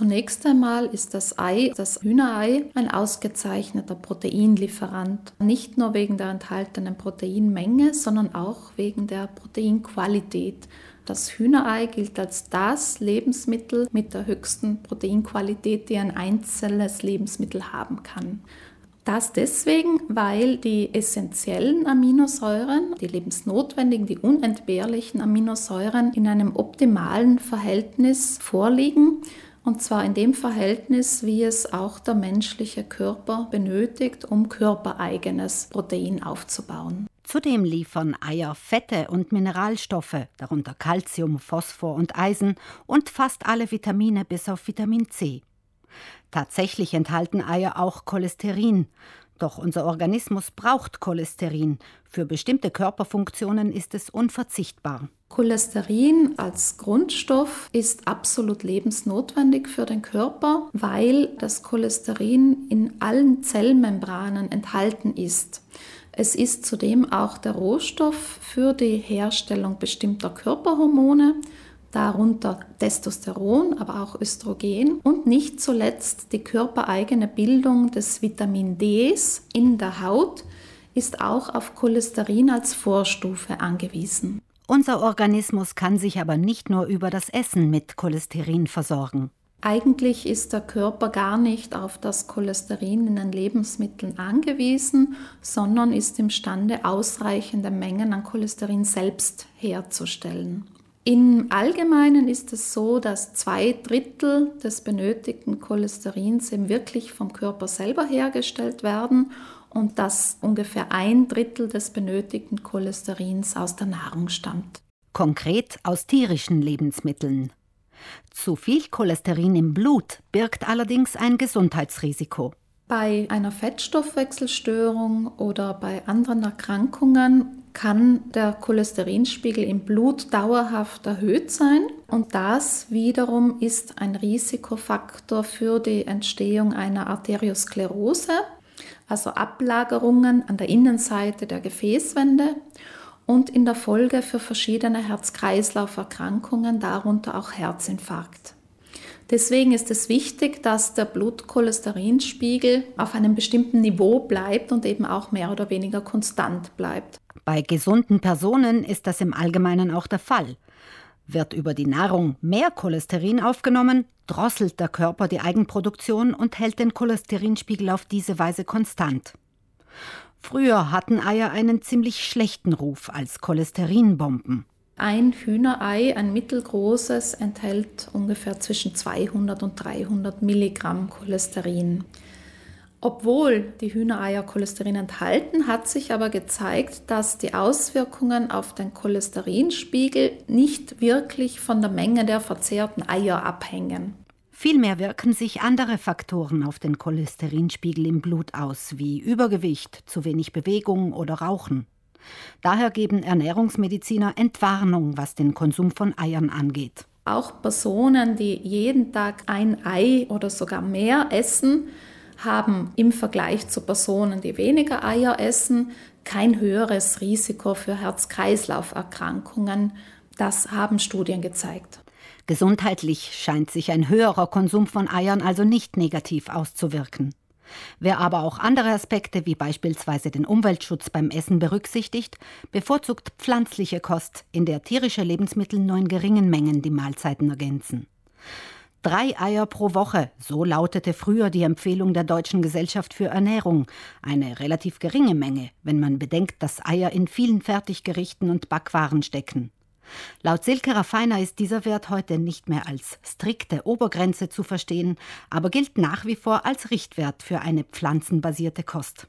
Zunächst einmal ist das Ei, das Hühnerei, ein ausgezeichneter Proteinlieferant. Nicht nur wegen der enthaltenen Proteinmenge, sondern auch wegen der Proteinqualität. Das Hühnerei gilt als das Lebensmittel mit der höchsten Proteinqualität, die ein einzelnes Lebensmittel haben kann. Das deswegen, weil die essentiellen Aminosäuren, die lebensnotwendigen, die unentbehrlichen Aminosäuren in einem optimalen Verhältnis vorliegen. Und zwar in dem Verhältnis, wie es auch der menschliche Körper benötigt, um körpereigenes Protein aufzubauen. Zudem liefern Eier Fette und Mineralstoffe, darunter Calcium, Phosphor und Eisen und fast alle Vitamine bis auf Vitamin C. Tatsächlich enthalten Eier auch Cholesterin. Doch unser Organismus braucht Cholesterin. Für bestimmte Körperfunktionen ist es unverzichtbar. Cholesterin als Grundstoff ist absolut lebensnotwendig für den Körper, weil das Cholesterin in allen Zellmembranen enthalten ist. Es ist zudem auch der Rohstoff für die Herstellung bestimmter Körperhormone darunter Testosteron, aber auch Östrogen und nicht zuletzt die körpereigene Bildung des Vitamin Ds in der Haut ist auch auf Cholesterin als Vorstufe angewiesen. Unser Organismus kann sich aber nicht nur über das Essen mit Cholesterin versorgen. Eigentlich ist der Körper gar nicht auf das Cholesterin in den Lebensmitteln angewiesen, sondern ist imstande, ausreichende Mengen an Cholesterin selbst herzustellen. Im Allgemeinen ist es so, dass zwei Drittel des benötigten Cholesterins eben wirklich vom Körper selber hergestellt werden und dass ungefähr ein Drittel des benötigten Cholesterins aus der Nahrung stammt. Konkret aus tierischen Lebensmitteln. Zu viel Cholesterin im Blut birgt allerdings ein Gesundheitsrisiko. Bei einer Fettstoffwechselstörung oder bei anderen Erkrankungen kann der Cholesterinspiegel im Blut dauerhaft erhöht sein und das wiederum ist ein Risikofaktor für die Entstehung einer Arteriosklerose, also Ablagerungen an der Innenseite der Gefäßwände und in der Folge für verschiedene Herz-Kreislauf-Erkrankungen, darunter auch Herzinfarkt. Deswegen ist es wichtig, dass der Blutcholesterinspiegel auf einem bestimmten Niveau bleibt und eben auch mehr oder weniger konstant bleibt. Bei gesunden Personen ist das im Allgemeinen auch der Fall. Wird über die Nahrung mehr Cholesterin aufgenommen, drosselt der Körper die Eigenproduktion und hält den Cholesterinspiegel auf diese Weise konstant. Früher hatten Eier einen ziemlich schlechten Ruf als Cholesterinbomben. Ein Hühnerei, ein mittelgroßes, enthält ungefähr zwischen 200 und 300 Milligramm Cholesterin. Obwohl die Hühnereier Cholesterin enthalten, hat sich aber gezeigt, dass die Auswirkungen auf den Cholesterinspiegel nicht wirklich von der Menge der verzehrten Eier abhängen. Vielmehr wirken sich andere Faktoren auf den Cholesterinspiegel im Blut aus, wie Übergewicht, zu wenig Bewegung oder Rauchen. Daher geben Ernährungsmediziner Entwarnung, was den Konsum von Eiern angeht. Auch Personen, die jeden Tag ein Ei oder sogar mehr essen, haben im Vergleich zu Personen, die weniger Eier essen, kein höheres Risiko für Herz-Kreislauf-Erkrankungen. Das haben Studien gezeigt. Gesundheitlich scheint sich ein höherer Konsum von Eiern also nicht negativ auszuwirken. Wer aber auch andere Aspekte wie beispielsweise den Umweltschutz beim Essen berücksichtigt, bevorzugt pflanzliche Kost, in der tierische Lebensmittel nur in geringen Mengen die Mahlzeiten ergänzen. Drei Eier pro Woche, so lautete früher die Empfehlung der Deutschen Gesellschaft für Ernährung. Eine relativ geringe Menge, wenn man bedenkt, dass Eier in vielen Fertiggerichten und Backwaren stecken. Laut Silke Raffiner ist dieser Wert heute nicht mehr als strikte Obergrenze zu verstehen, aber gilt nach wie vor als Richtwert für eine pflanzenbasierte Kost.